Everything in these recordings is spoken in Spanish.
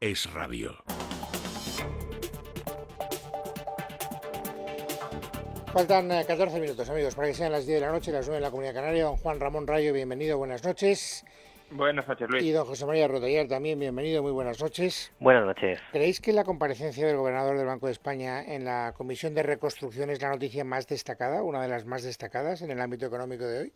es radio. Faltan 14 eh, minutos, amigos, para que sean las 10 de la noche, las 9 en la Comunidad Canaria. Don Juan Ramón Rayo, bienvenido, buenas noches. Buenas noches, Luis. Y don José María Rotellar también, bienvenido, muy buenas noches. Buenas noches. ¿Creéis que la comparecencia del gobernador del Banco de España en la Comisión de Reconstrucción es la noticia más destacada, una de las más destacadas en el ámbito económico de hoy?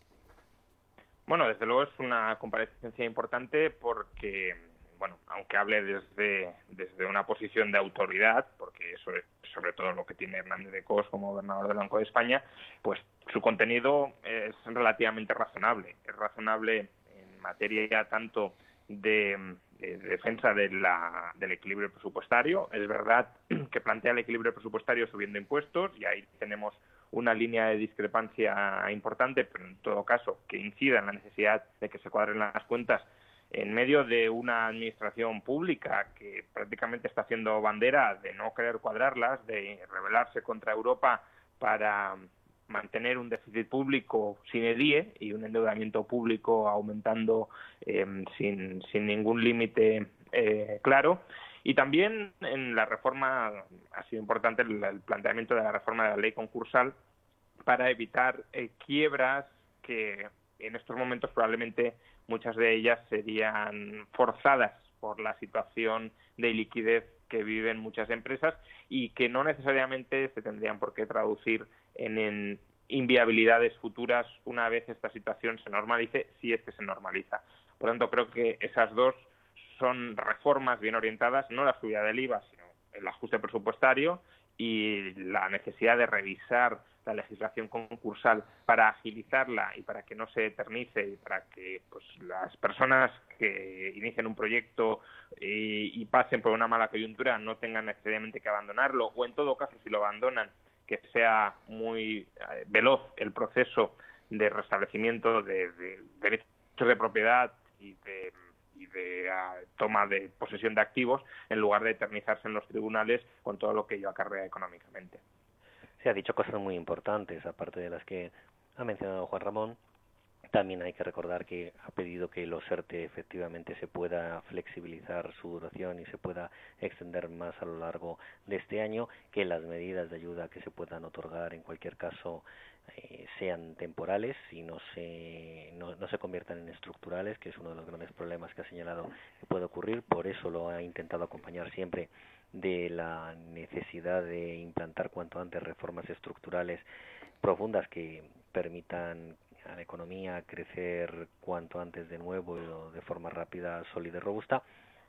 Bueno, desde luego es una comparecencia importante porque bueno, aunque hable desde, desde una posición de autoridad, porque eso es sobre todo lo que tiene Hernández de Cos como gobernador del Banco de España, pues su contenido es relativamente razonable. Es razonable en materia tanto de, defensa de del equilibrio presupuestario. Es verdad que plantea el equilibrio presupuestario subiendo impuestos y ahí tenemos una línea de discrepancia importante, pero en todo caso que incida en la necesidad de que se cuadren las cuentas en medio de una administración pública que prácticamente está haciendo bandera de no querer cuadrarlas, de rebelarse contra Europa para mantener un déficit público sin edie y un endeudamiento público aumentando em, sin, sin, ningún límite eh, claro. Y también en la reforma ha sido importante el, planteamiento de la reforma de la ley concursal para evitar eh, quiebras que en estos momentos probablemente muchas de ellas serían forzadas por la situación de liquidez que viven muchas empresas y que no necesariamente se tendrían por qué traducir en, inviabilidades futuras una vez esta situación se normalice, si es que se normaliza. Por lo tanto, creo que esas dos son reformas bien orientadas, no la subida del IVA, sino el ajuste presupuestario y la necesidad de revisar la legislación concursal para agilizarla y para que no se eternice y para que pues, las personas que inicien un proyecto y, pasen por una mala coyuntura no tengan necesariamente que abandonarlo o en todo caso si lo abandonan que sea muy eh, veloz el proceso de restablecimiento de, derechos de propiedad y de y de ah, toma de posesión de activos en lugar de eternizarse en los tribunales con todo lo que ello acarrea económicamente se ha dicho cosas muy importantes, aparte de las que ha mencionado Juan Ramón. También hay que recordar que ha pedido que los ERTE efectivamente se pueda flexibilizar su duración y se pueda extender más a lo largo de este año, que las medidas de ayuda que se puedan otorgar en cualquier caso eh, sean temporales y no se, no, no se conviertan en estructurales, que es uno de los grandes problemas que ha señalado que puede ocurrir. Por eso lo ha intentado acompañar siempre de la necesidad de implantar cuanto antes reformas estructurales profundas que permitan a la economía crecer cuanto antes de nuevo de forma rápida, sólida y robusta.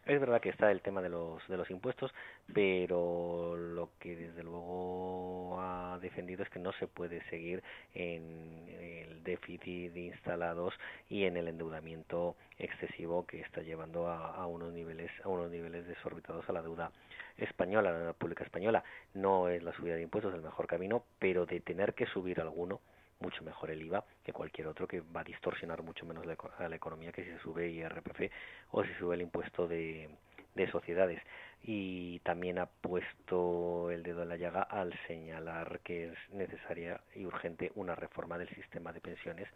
Es verdad que está el tema de los de los impuestos, pero lo que desde luego ha defendido es que no se puede seguir en el déficit de instalados y en el endeudamiento excesivo que está llevando a, a unos niveles a unos niveles desorbitados a la deuda española, la deuda pública española. No es la subida de impuestos el mejor camino, pero de tener que subir alguno mucho mejor el IVA que cualquier otro que va a distorsionar mucho menos la, la economía que si se sube IRPF o si sube el impuesto de, de sociedades. Y también ha puesto el dedo en la llaga al señalar que es necesaria y urgente una reforma del sistema de pensiones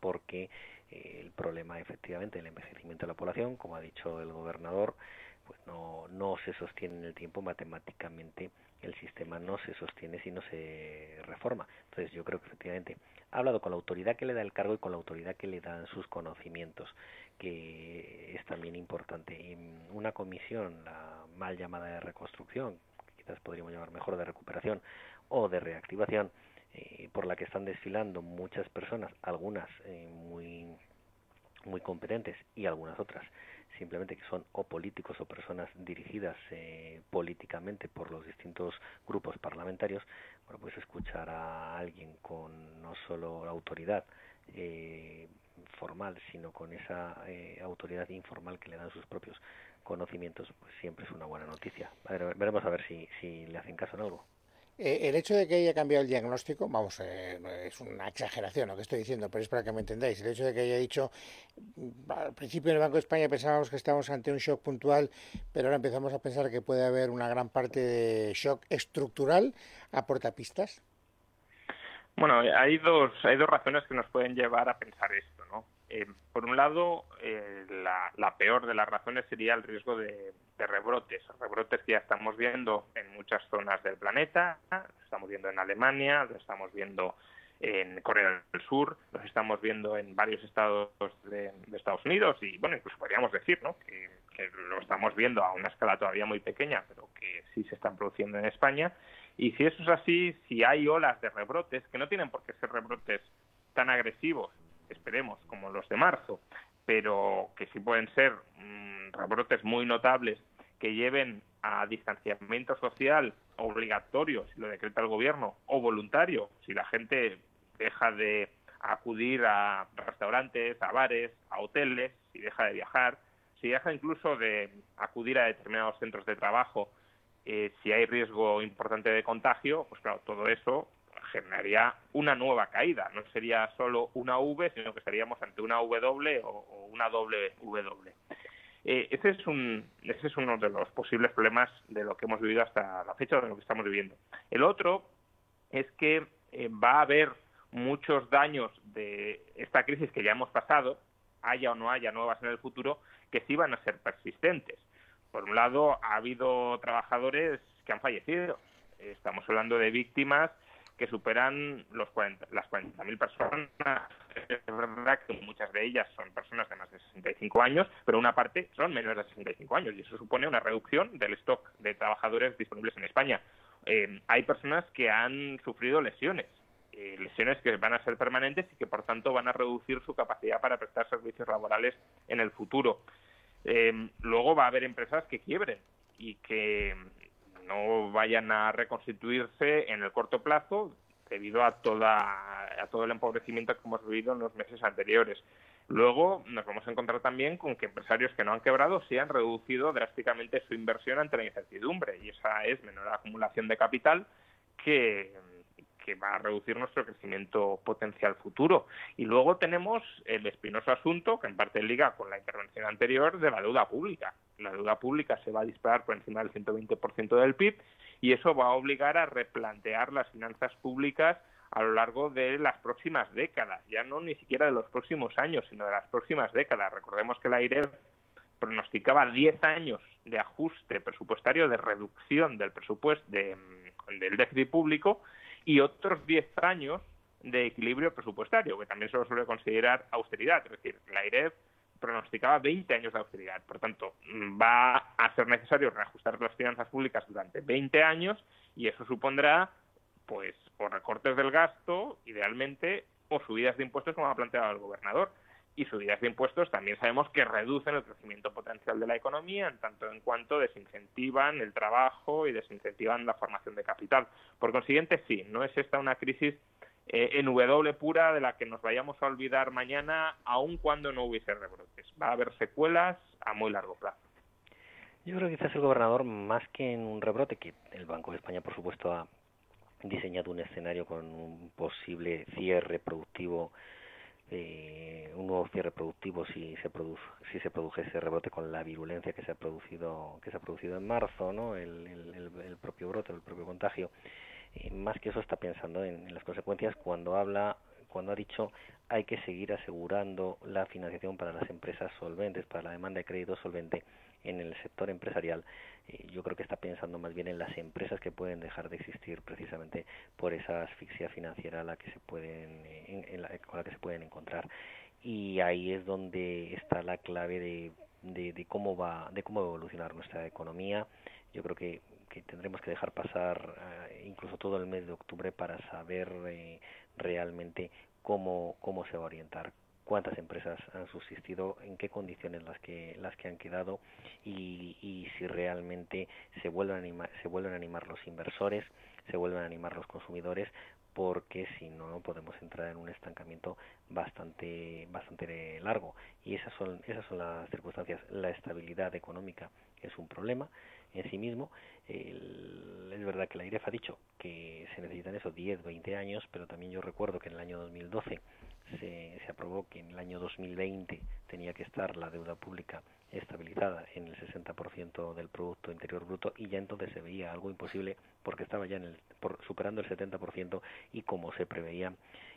porque eh, el problema efectivamente del envejecimiento de la población, como ha dicho el gobernador, pues no, no se sostiene en el tiempo matemáticamente el sistema no se sostiene si no se reforma. Entonces yo creo que efectivamente ha hablado con la autoridad que le da el cargo y con la autoridad que le dan sus conocimientos, que es también importante. Y una comisión, la mal llamada de reconstrucción, quizás podríamos llamar mejor de recuperación o de reactivación, eh, por la que están desfilando muchas personas, algunas eh, muy muy competentes y algunas otras simplemente que son o políticos o personas dirigidas eh, políticamente por los distintos grupos parlamentarios, bueno, pues escuchar a alguien con no solo autoridad eh, formal, sino con esa eh, autoridad informal que le dan sus propios conocimientos, pues siempre es una buena noticia. veremos a ver si, si le hacen caso en algo. Eh, el hecho de que haya cambiado el diagnóstico, vamos, eh, es una exageración lo que estoy diciendo, pero es para que me entendáis. El hecho de que haya dicho, mm, al principio en el Banco de España pensábamos que estábamos ante un shock puntual, pero ahora empezamos a pensar que puede haber una gran parte de shock estructural, ¿aporta pistas? Bueno, hay dos, hay dos razones que nos pueden llevar a pensar esto. Eh, por un lado, eh, la, peor de las razones sería el riesgo de, rebrotes, rebrotes que ya estamos viendo en muchas zonas del planeta, lo estamos viendo en Alemania, lo estamos viendo en Corea del Sur, lo estamos viendo en varios estados de, Estados Unidos y, bueno, incluso podríamos decir, ¿no?, que lo estamos viendo a una escala todavía muy pequeña, pero que sí se están produciendo en España. Y si eso es así, si hay olas de rebrotes, que no tienen por qué ser rebrotes tan agresivos, esperemos, como los de marzo, pero que sí pueden ser mm, rebrotes muy notables que lleven a distanciamiento social obligatorio, si lo decreta el gobierno, o voluntario, si la gente deja de acudir a restaurantes, a bares, a hoteles, si deja de viajar, si deja incluso de acudir a determinados centros de trabajo, eh, si hay riesgo importante de contagio, pues claro, todo eso generaría una nueva caída. No sería solo una V, sino que estaríamos ante una W o, una doble W. Eh, ese, es un, ese es uno de los posibles problemas de lo que hemos vivido hasta la fecha, de lo que estamos viviendo. El otro es que eh, va a haber muchos daños de esta crisis que ya hemos pasado, haya o no haya nuevas en el futuro, que sí van a ser persistentes. Por un lado, ha habido trabajadores que han fallecido. Estamos hablando de víctimas que superan los 40, las 40.000 personas. Es verdad que muchas de ellas son personas de más de 65 años, pero una parte son menores de 65 años y eso supone una reducción del stock de trabajadores disponibles en España. Eh, hay personas que han sufrido lesiones, eh, lesiones que van a ser permanentes y que por tanto van a reducir su capacidad para prestar servicios laborales en el futuro. Eh, luego va a haber empresas que quiebren y que no vayan a reconstituirse en el corto plazo debido a toda a todo el empobrecimiento que hemos vivido en los meses anteriores. Luego nos vamos a encontrar también con que empresarios que no han quebrado sí han reducido drásticamente su inversión ante la incertidumbre y esa es menor acumulación de capital que que va a reducir nuestro crecimiento potencial futuro. Y luego tenemos el espinoso asunto, que en parte liga con la intervención anterior, de la deuda pública. La deuda pública se va a disparar por encima del 120% del PIB y eso va a obligar a replantear las finanzas públicas a lo largo de las próximas décadas, ya no ni siquiera de los próximos años, sino de las próximas décadas. Recordemos que la AIRE pronosticaba 10 años de ajuste presupuestario, de reducción del presupuesto de, del déficit público y otros 10 años de equilibrio presupuestario, que también se lo suele considerar austeridad. Es decir, la IREF pronosticaba 20 años de austeridad. Por tanto, va a ser necesario reajustar las finanzas públicas durante 20 años y eso supondrá, pues, o recortes del gasto, idealmente, o subidas de impuestos, como ha planteado el gobernador y subidas de impuestos también sabemos que reducen el crecimiento potencial de la economía en tanto en cuanto desincentivan el trabajo y desincentivan la formación de capital. Por consiguiente, sí, no es esta una crisis eh, en W pura de la que nos vayamos a olvidar mañana, aun cuando no hubiese rebrotes. Va a haber secuelas a muy largo plazo. Yo creo que quizás el gobernador, más que en un rebrote, que el Banco de España, por supuesto, ha diseñado un escenario con un posible cierre productivo eh, un nuevo cierre productivo si se produce si se produjese rebote con la virulencia que se ha producido que se ha producido en marzo no el, el, propio brote el propio contagio. Más que eso está pensando en, las consecuencias cuando habla cuando ha dicho hay que seguir asegurando la financiación para las empresas solventes para la demanda de crédito solvente en el sector empresarial, eh, yo creo que está pensando más bien en las empresas que pueden dejar de existir precisamente por esa asfixia financiera a la que se pueden, en, la, con la que se pueden encontrar. Y ahí es donde está la clave de, cómo va, de cómo evolucionar nuestra economía. Yo creo que, que tendremos que dejar pasar eh, incluso todo el mes de octubre para saber eh, realmente cómo, cómo se va a orientar, cuántas empresas han subsistido, en qué condiciones las que las que han quedado y, si realmente se vuelven a animar, se vuelven a animar los inversores, se vuelven a animar los consumidores porque si no podemos entrar en un estancamiento bastante bastante largo. Y esas son esas son las circunstancias. La estabilidad económica es un problema en sí mismo. Es verdad que la IREF ha dicho que se necesitan esos 10 20 años pero también yo recuerdo que en el año 2012 se, se aprobó que en el año 2020 tenía que estar la deuda pública estabilizada en el 60% del Producto Interior Bruto y ya entonces se veía algo imposible porque estaba ya en el, por, superando el 70% y como se preveía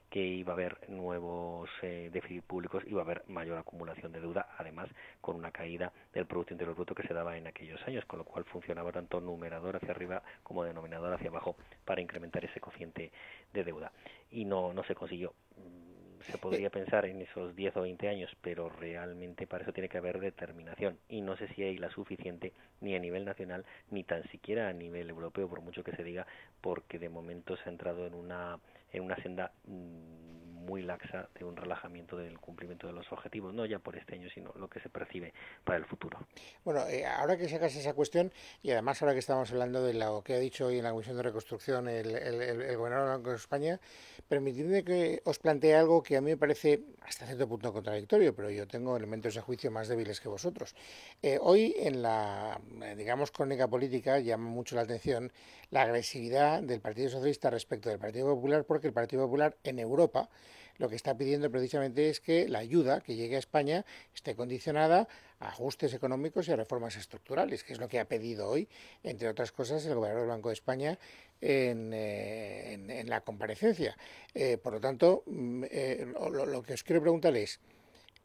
que iba a haber nuevos eh, déficits públicos, iba a haber mayor acumulación de deuda, además con una caída del Producto Interior Bruto que se daba en aquellos años, con lo cual funcionaba tanto numerador hacia arriba como denominador hacia abajo para incrementar ese cociente de deuda. Y no, no se consiguió se podría pensar en esos 10 o 20 años, pero realmente para eso tiene que haber determinación. Y no sé si hay la suficiente ni a nivel nacional ni tan siquiera a nivel europeo, por mucho que se diga, porque de momento se ha entrado en una en una senda mm, muy laxa de un relajamiento del cumplimiento de los objetivos, no ya por este año, sino lo que se percibe para el futuro. Bueno, eh, ahora que sacas esa cuestión, y además ahora que estamos hablando de lo que ha dicho hoy en la Comisión de Reconstrucción el, gobernador del Banco de España, permitidme que os plantee algo que a mí me parece hasta cierto punto contradictorio, pero yo tengo elementos de juicio más débiles que vosotros. Eh, hoy en la, digamos, crónica política llama mucho la atención la agresividad del Partido Socialista respecto del Partido Popular, porque el Partido Popular en Europa lo que está pidiendo precisamente es que la ayuda que llegue a España esté condicionada a ajustes económicos y a reformas estructurales, que es lo que ha pedido hoy, entre otras cosas, el gobernador del Banco de España en, eh, la comparecencia. Eh, por lo tanto, mm, eh, lo, que os quiero preguntar es,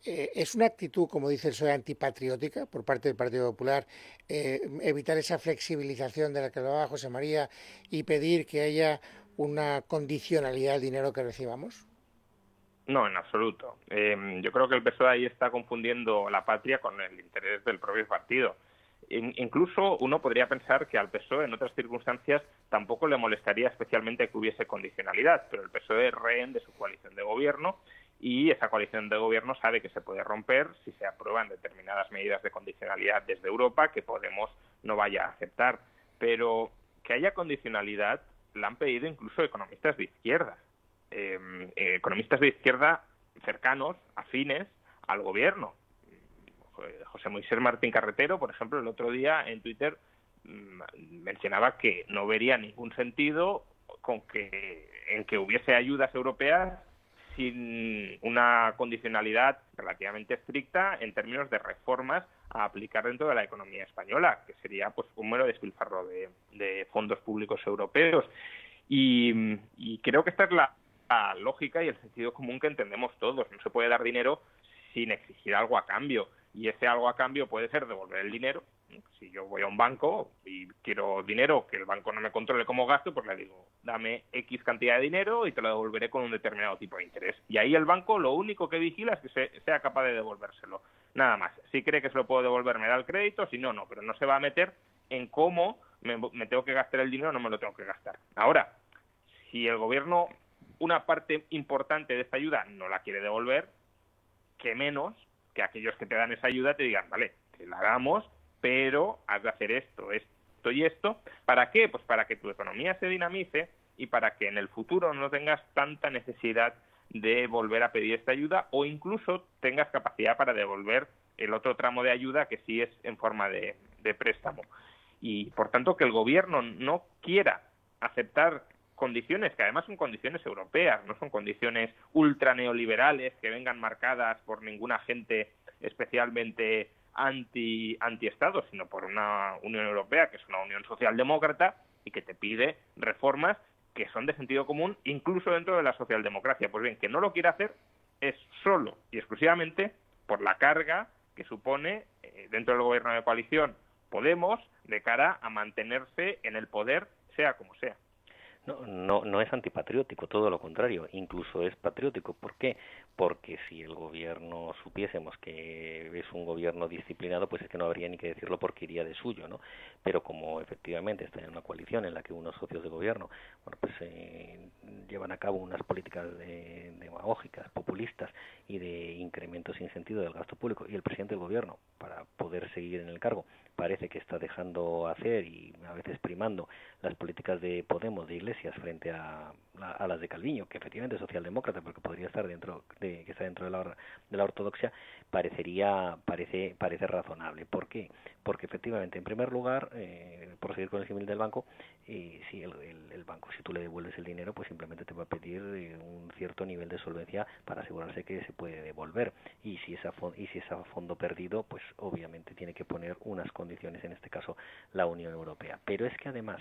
¿Es una actitud, como dice el PSOE, antipatriótica por parte del Partido Popular evitar esa flexibilización de la que hablaba José María y pedir que haya una condicionalidad al dinero que recibamos? No, en absoluto. Eh, yo creo que el PSOE ahí está confundiendo la patria con el interés del propio partido. incluso uno podría pensar que al PSOE en otras circunstancias tampoco le molestaría especialmente que hubiese condicionalidad, pero el PSOE es rehén de su coalición de gobierno y esa coalición de gobierno sabe que se puede romper si se aprueban determinadas medidas de condicionalidad desde Europa que Podemos no vaya a aceptar. Pero que haya condicionalidad la han pedido incluso economistas de izquierda. Em, eh, economistas de izquierda cercanos, afines al gobierno. José Moisés Martín Carretero, por ejemplo, el otro día en Twitter mm, mencionaba que no vería ningún sentido con que en que hubiese ayudas europeas sin una condicionalidad relativamente estricta en términos de reformas a aplicar dentro de la economía española, que sería pues un mero despilfarro de, fondos públicos europeos. y, creo que esta es la, lógica y el sentido común que entendemos todos. No se puede dar dinero sin exigir algo a cambio. Y ese algo a cambio puede ser devolver el dinero. Si yo voy a un banco y quiero dinero, que el banco no me controle cómo gasto, pues le digo, dame X cantidad de dinero y te lo devolveré con un determinado tipo de interés. Y ahí el banco lo único que vigila es que sea capaz de devolvérselo. Nada más. Si cree que se lo puedo devolver, me da el crédito. Si no, no. Pero no se va a meter en cómo me, me tengo que gastar el dinero o no me lo tengo que gastar. Ahora, si el gobierno una parte importante de esta ayuda no la quiere devolver, que menos que aquellos que te dan esa ayuda te digan, vale, te la damos, pero has de hacer esto, esto y esto. ¿Para qué? Pues para que tu economía se dinamice y para que en el futuro no tengas tanta necesidad de volver a pedir esta ayuda o incluso tengas capacidad para devolver el otro tramo de ayuda que sí es en forma de, de préstamo. Y por tanto que el gobierno no quiera aceptar condiciones que además son condiciones europeas, no son condiciones ultra neoliberales que vengan marcadas por ningún agente especialmente anti Estado, sino por una Unión Europea que es una Unión socialdemócrata y que te pide reformas que son de sentido común incluso dentro de la socialdemocracia. Pues bien, que no lo quiere hacer es solo y exclusivamente por la carga que supone eh, dentro del gobierno de coalición Podemos de cara a mantenerse en el poder sea como sea. No, no, es antipatriótico, todo lo contrario, incluso es patriótico. ¿Por qué? Porque si el gobierno supiésemos que es un gobierno disciplinado, pues es que no habría ni que decirlo porque iría de suyo, ¿no? Pero como efectivamente está en una coalición en la que unos socios de gobierno, bueno, pues eh, llevan a cabo unas políticas demagógicas, populistas y de incremento sin sentido del gasto público y el presidente del gobierno, para poder seguir en el cargo, parece que está dejando hacer y a veces primando las políticas de Podemos, de Iglesias, frente a, a, las de Calviño, que efectivamente es socialdemócrata, porque podría estar dentro de, que está dentro de la, de la ortodoxia, parecería, parece, parece razonable. ¿Por qué? Porque efectivamente, en primer lugar, eh, por seguir con el símil del banco, eh, si el, el, banco, si tú le devuelves el dinero, pues simplemente te va a pedir eh, un cierto nivel de solvencia para asegurarse que se puede devolver. Y si esa y si es a fondo perdido, pues obviamente tiene que poner unas condiciones, en este caso la Unión Europea. Pero es que además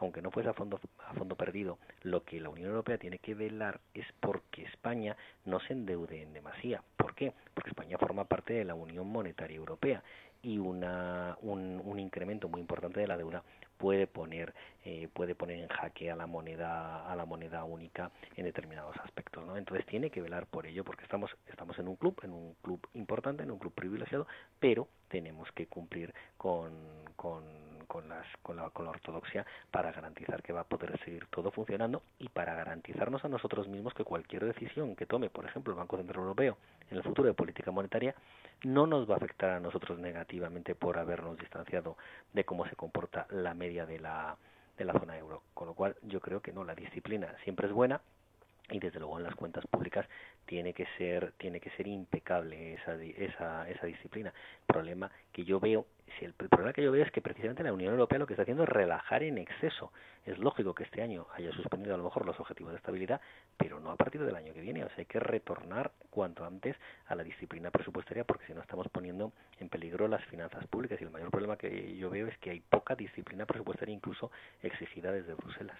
aunque no fuese a fondo, a fondo perdido, lo que la Unión Europea tiene que velar es porque España no se endeude en demasía. ¿Por qué? Porque España forma parte de la Unión Monetaria Europea y una, un, un incremento muy importante de la deuda puede poner eh, puede poner en jaque a la moneda a la moneda única en determinados aspectos ¿no? entonces tiene que velar por ello porque estamos estamos en un club en un club importante en un club privilegiado pero tenemos que cumplir con, con, con, las, con, la, con la ortodoxia para garantizar que va a poder seguir todo funcionando y para garantizarnos a nosotros mismos que cualquier decisión que tome, por ejemplo, el Banco Central Europeo en el futuro de política monetaria no nos va a afectar a nosotros negativamente por habernos distanciado de cómo se comporta la media de la, de la zona euro. Con lo cual yo creo que no, la disciplina siempre es buena, y desde luego en las cuentas públicas tiene que ser tiene que ser impecable esa esa esa disciplina problema que yo veo si el, problema que yo veo es que precisamente la Unión Europea lo que está haciendo es relajar en exceso. Es lógico que este año haya suspendido a lo mejor los objetivos de estabilidad pero no a partir del año que viene. O sea hay que retornar cuanto antes a la disciplina presupuestaria porque si no estamos poniendo en peligro las finanzas públicas. Y el mayor problema que yo veo es que hay poca disciplina presupuestaria incluso exigida desde Bruselas.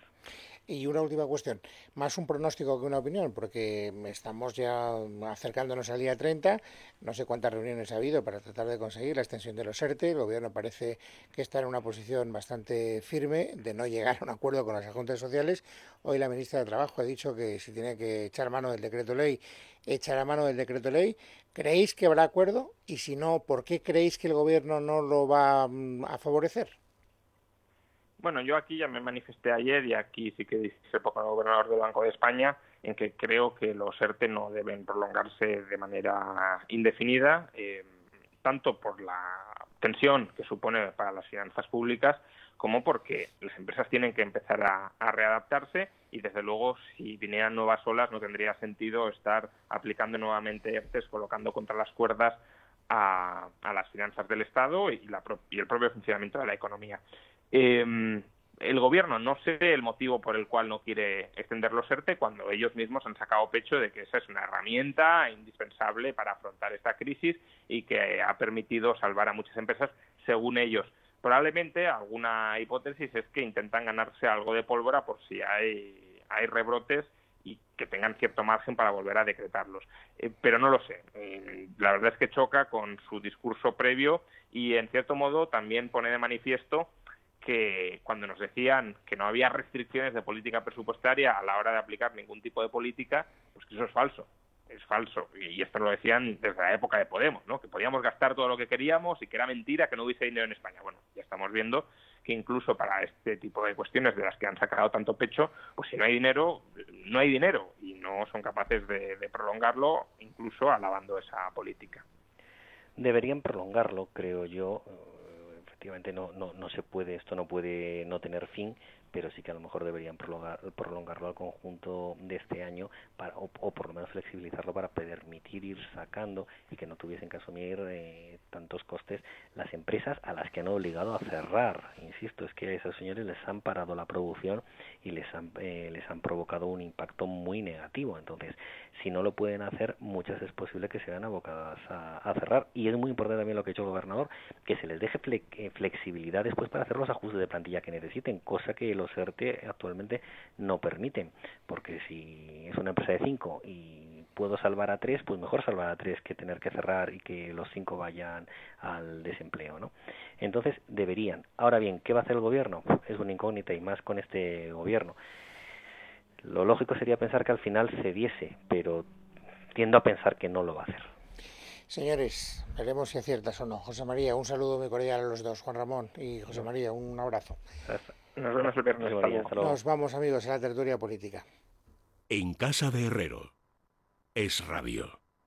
Y una última cuestión, más un pronóstico que una opinión, porque estamos ya acercándonos al día 30, no sé cuántas reuniones ha habido para tratar de conseguir la extensión de los ERTE, gobierno parece que está en una posición bastante firme de no llegar a un acuerdo con las agentes sociales. Hoy la ministra de Trabajo ha dicho que si tiene que echar mano del decreto ley, echará mano del decreto ley. ¿Creéis que habrá acuerdo? Y si no, ¿por qué creéis que el gobierno no lo va mm, a favorecer? Bueno, yo aquí ya me manifesté ayer y aquí sí que dice poco el gobernador del Banco de España en que creo que los ERTE no deben prolongarse de manera indefinida, eh, tanto por la tensión que supone para las finanzas públicas como porque las empresas tienen que empezar a, readaptarse y desde luego si vinieran nuevas olas no tendría sentido estar aplicando nuevamente ERTES, colocando contra las cuerdas a, las finanzas del Estado y, la, y el propio funcionamiento de la economía. Eh, el gobierno no sé el motivo por el cual no quiere extender los ERTE cuando ellos mismos han sacado pecho de que esa es una herramienta indispensable para afrontar esta crisis y que ha permitido salvar a muchas empresas según ellos. Probablemente alguna hipótesis es que intentan ganarse algo de pólvora por si hay, hay rebrotes y que tengan cierto margen para volver a decretarlos. Eh, pero no lo sé. Eh, la verdad es que choca con su discurso previo y, en cierto modo, también pone de manifiesto que cuando nos decían que no había restricciones de política presupuestaria a la hora de aplicar ningún tipo de política, pues que eso es falso. Es falso. Y esto lo decían desde la época de Podemos, ¿no? Que podíamos gastar todo lo que queríamos y que era mentira que no hubiese dinero en España. Bueno, ya estamos viendo que incluso para este tipo de cuestiones de las que han sacado tanto pecho, pues si no hay dinero, no hay dinero y no son capaces de, de prolongarlo, incluso alabando esa política. Deberían prolongarlo, creo yo, efectivamente no, no, no se puede, esto no puede no tener fin, pero sí que a lo mejor deberían prolongar, prolongarlo al conjunto de este año para, o, por lo menos flexibilizarlo para permitir ir sacando y que no tuviesen que asumir eh, tantos costes las empresas a las que han obligado a cerrar. Insisto, es que a esos señores les han parado la producción y les han, eh, les han provocado un impacto muy negativo. Entonces, si no lo pueden hacer, muchas es posible que se vean abocadas a, a cerrar. Y es muy importante también lo que ha hecho el gobernador, que se les deje eh, flexibilidad después para hacer los ajustes de plantilla que necesiten, cosa que los ERTE actualmente no permiten, porque si es una empresa de cinco y puedo salvar a tres, pues mejor salvar a tres que tener que cerrar y que los cinco vayan al desempleo, ¿no? Entonces deberían. Ahora bien, ¿qué va a hacer el gobierno? Es una incógnita y más con este gobierno. Lo lógico sería pensar que al final se diese, pero tiendo a pensar que no lo va a hacer. Señores, veremos si aciertas o no. José María, un saludo muy cordial a los dos. Juan Ramón y José María, un abrazo. Nos vemos el viernes. Nos vamos, amigos, a la tertulia política. En casa de Herrero. Es rabio.